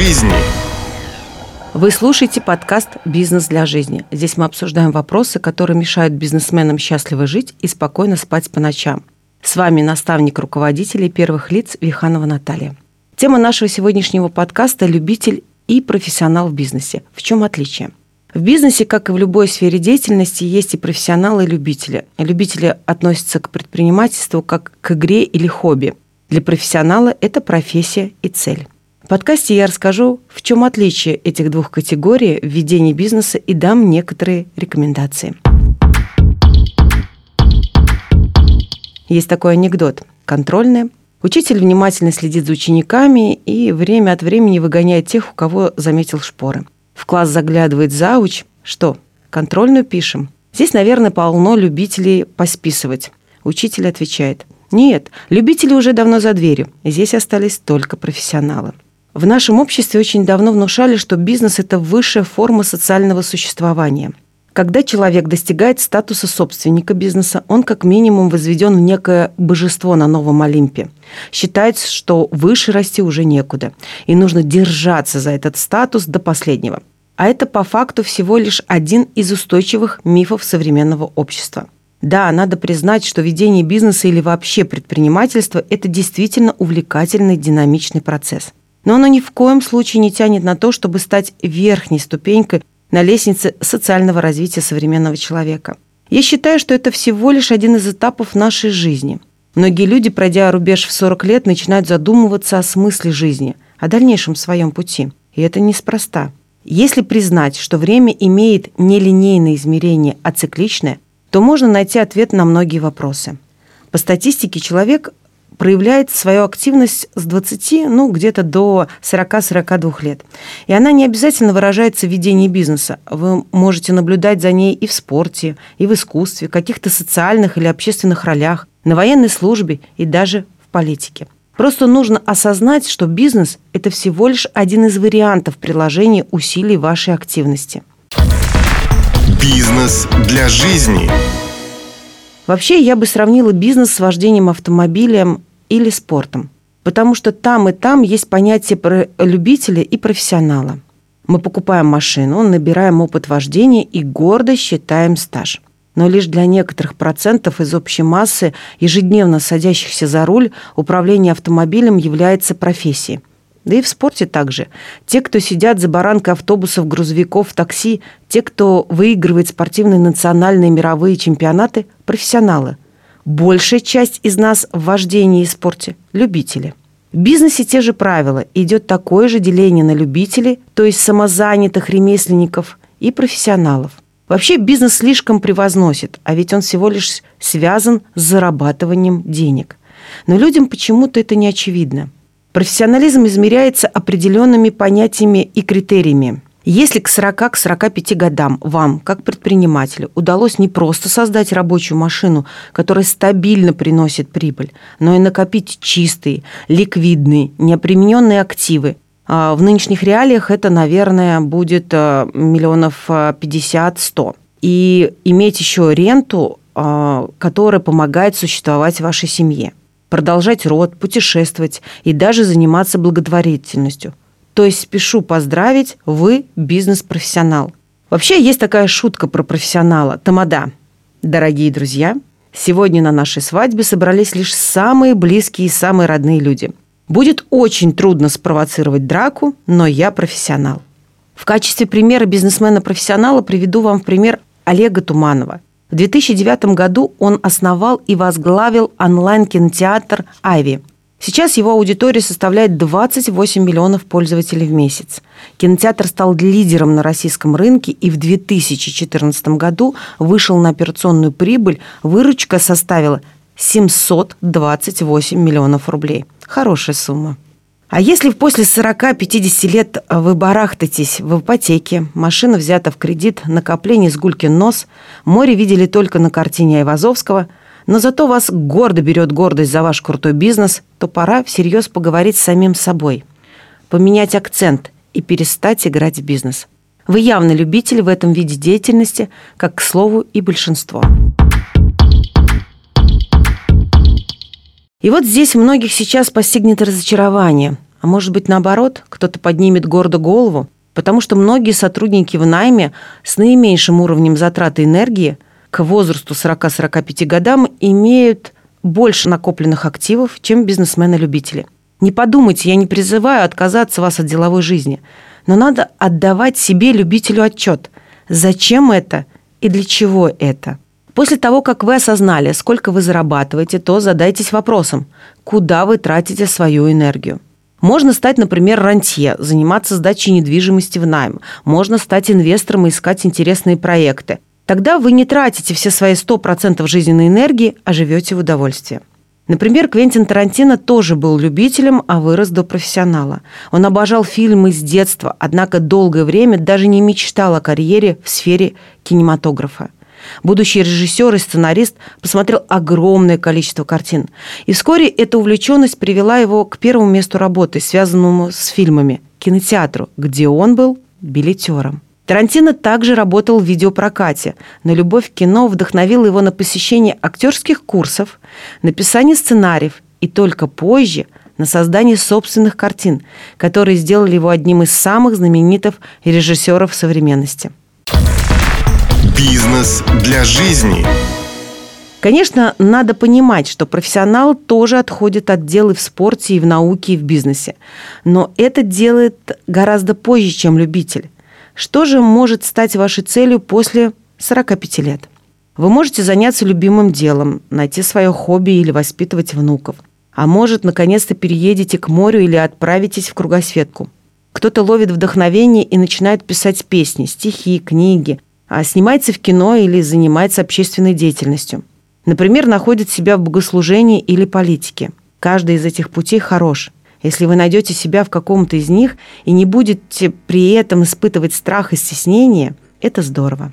жизни. Вы слушаете подкаст «Бизнес для жизни». Здесь мы обсуждаем вопросы, которые мешают бизнесменам счастливо жить и спокойно спать по ночам. С вами наставник руководителей первых лиц Виханова Наталья. Тема нашего сегодняшнего подкаста – любитель и профессионал в бизнесе. В чем отличие? В бизнесе, как и в любой сфере деятельности, есть и профессионалы, и любители. Любители относятся к предпринимательству как к игре или хобби. Для профессионала это профессия и цель. Подкасте я расскажу, в чем отличие этих двух категорий в ведении бизнеса и дам некоторые рекомендации. Есть такой анекдот. Контрольная. Учитель внимательно следит за учениками и время от времени выгоняет тех, у кого заметил шпоры. В класс заглядывает зауч. Что, контрольную пишем? Здесь, наверное, полно любителей посписывать. Учитель отвечает. Нет, любители уже давно за дверью. Здесь остались только профессионалы. В нашем обществе очень давно внушали, что бизнес – это высшая форма социального существования. Когда человек достигает статуса собственника бизнеса, он как минимум возведен в некое божество на новом Олимпе. Считается, что выше расти уже некуда, и нужно держаться за этот статус до последнего. А это по факту всего лишь один из устойчивых мифов современного общества – да, надо признать, что ведение бизнеса или вообще предпринимательство – это действительно увлекательный, динамичный процесс. Но оно ни в коем случае не тянет на то, чтобы стать верхней ступенькой на лестнице социального развития современного человека. Я считаю, что это всего лишь один из этапов нашей жизни. Многие люди, пройдя рубеж в 40 лет, начинают задумываться о смысле жизни, о дальнейшем своем пути. И это неспроста. Если признать, что время имеет нелинейное измерение, а цикличное – то можно найти ответ на многие вопросы. По статистике человек проявляет свою активность с 20, ну, где-то до 40-42 лет. И она не обязательно выражается в ведении бизнеса. Вы можете наблюдать за ней и в спорте, и в искусстве, в каких-то социальных или общественных ролях, на военной службе и даже в политике. Просто нужно осознать, что бизнес – это всего лишь один из вариантов приложения усилий вашей активности. Бизнес для жизни. Вообще, я бы сравнила бизнес с вождением автомобилем или спортом. Потому что там и там есть понятие про любителя и профессионала. Мы покупаем машину, набираем опыт вождения и гордо считаем стаж. Но лишь для некоторых процентов из общей массы ежедневно садящихся за руль управление автомобилем является профессией. Да и в спорте также. Те, кто сидят за баранкой автобусов, грузовиков, такси, те, кто выигрывает спортивные национальные мировые чемпионаты – профессионалы. Большая часть из нас в вождении и спорте – любители. В бизнесе те же правила. Идет такое же деление на любителей, то есть самозанятых ремесленников и профессионалов. Вообще бизнес слишком превозносит, а ведь он всего лишь связан с зарабатыванием денег. Но людям почему-то это не очевидно – Профессионализм измеряется определенными понятиями и критериями. Если к 40-45 годам вам, как предпринимателю, удалось не просто создать рабочую машину, которая стабильно приносит прибыль, но и накопить чистые, ликвидные, неопремененные активы, а в нынешних реалиях это, наверное, будет э, миллионов 50-100. И иметь еще ренту, которая помогает существовать вашей семье продолжать род, путешествовать и даже заниматься благотворительностью. То есть спешу поздравить, вы бизнес-профессионал. Вообще есть такая шутка про профессионала – тамада. Дорогие друзья, сегодня на нашей свадьбе собрались лишь самые близкие и самые родные люди. Будет очень трудно спровоцировать драку, но я профессионал. В качестве примера бизнесмена-профессионала приведу вам в пример Олега Туманова – в 2009 году он основал и возглавил онлайн-кинотеатр «Айви». Сейчас его аудитория составляет 28 миллионов пользователей в месяц. Кинотеатр стал лидером на российском рынке и в 2014 году вышел на операционную прибыль. Выручка составила 728 миллионов рублей. Хорошая сумма. А если после 40-50 лет вы барахтаетесь в ипотеке, машина взята в кредит, накопление с гулькин нос, море видели только на картине Айвазовского, но зато вас гордо берет гордость за ваш крутой бизнес, то пора всерьез поговорить с самим собой, поменять акцент и перестать играть в бизнес. Вы явно любитель в этом виде деятельности, как, к слову, и большинство. И вот здесь многих сейчас постигнет разочарование. А может быть, наоборот, кто-то поднимет гордо голову, потому что многие сотрудники в найме с наименьшим уровнем затраты энергии к возрасту 40-45 годам имеют больше накопленных активов, чем бизнесмены-любители. Не подумайте, я не призываю отказаться вас от деловой жизни, но надо отдавать себе, любителю, отчет. Зачем это и для чего это? После того, как вы осознали, сколько вы зарабатываете, то задайтесь вопросом, куда вы тратите свою энергию. Можно стать, например, рантье, заниматься сдачей недвижимости в найм. Можно стать инвестором и искать интересные проекты. Тогда вы не тратите все свои 100% жизненной энергии, а живете в удовольствии. Например, Квентин Тарантино тоже был любителем, а вырос до профессионала. Он обожал фильмы с детства, однако долгое время даже не мечтал о карьере в сфере кинематографа. Будущий режиссер и сценарист посмотрел огромное количество картин. И вскоре эта увлеченность привела его к первому месту работы, связанному с фильмами – кинотеатру, где он был билетером. Тарантино также работал в видеопрокате, но любовь к кино вдохновила его на посещение актерских курсов, написание сценариев и только позже на создание собственных картин, которые сделали его одним из самых знаменитых режиссеров современности. Бизнес для жизни. Конечно, надо понимать, что профессионал тоже отходит от дел и в спорте, и в науке, и в бизнесе. Но это делает гораздо позже, чем любитель. Что же может стать вашей целью после 45 лет? Вы можете заняться любимым делом, найти свое хобби или воспитывать внуков. А может, наконец-то переедете к морю или отправитесь в кругосветку. Кто-то ловит вдохновение и начинает писать песни, стихи, книги – а снимается в кино или занимается общественной деятельностью. Например, находит себя в богослужении или политике. Каждый из этих путей хорош. Если вы найдете себя в каком-то из них и не будете при этом испытывать страх и стеснение, это здорово.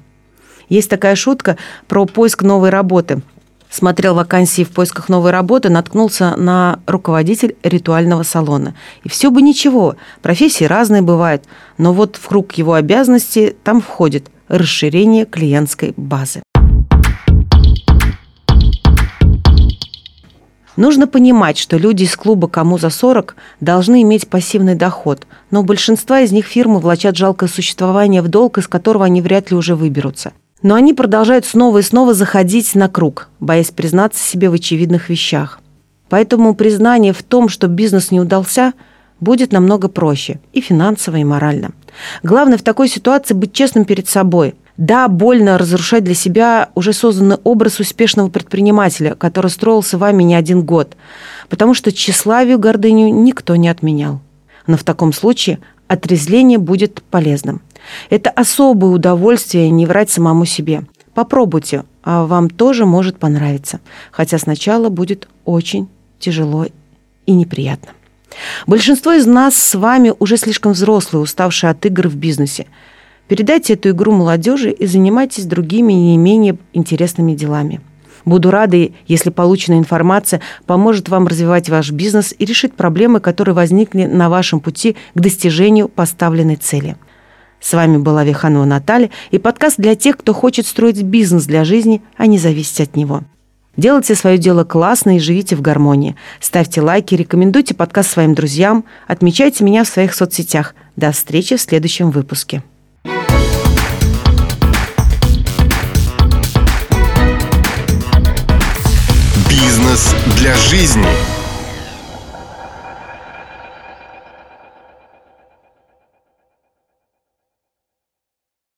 Есть такая шутка про поиск новой работы. Смотрел вакансии в поисках новой работы, наткнулся на руководитель ритуального салона. И все бы ничего, профессии разные бывают, но вот в круг его обязанностей там входит – расширение клиентской базы. Нужно понимать, что люди из клуба «Кому за 40» должны иметь пассивный доход, но у большинства из них фирмы влачат жалкое существование в долг, из которого они вряд ли уже выберутся. Но они продолжают снова и снова заходить на круг, боясь признаться себе в очевидных вещах. Поэтому признание в том, что бизнес не удался, будет намного проще и финансово, и морально. Главное в такой ситуации быть честным перед собой. Да, больно разрушать для себя уже созданный образ успешного предпринимателя, который строился вами не один год, потому что тщеславию, гордыню никто не отменял. Но в таком случае отрезление будет полезным. Это особое удовольствие не врать самому себе. Попробуйте, а вам тоже может понравиться. Хотя сначала будет очень тяжело и неприятно. Большинство из нас с вами уже слишком взрослые, уставшие от игр в бизнесе. Передайте эту игру молодежи и занимайтесь другими не менее интересными делами. Буду рада, если полученная информация поможет вам развивать ваш бизнес и решить проблемы, которые возникли на вашем пути к достижению поставленной цели. С вами была Виханова Наталья и подкаст для тех, кто хочет строить бизнес для жизни, а не зависеть от него. Делайте свое дело классно и живите в гармонии. Ставьте лайки, рекомендуйте подкаст своим друзьям, отмечайте меня в своих соцсетях. До встречи в следующем выпуске. Для жизни.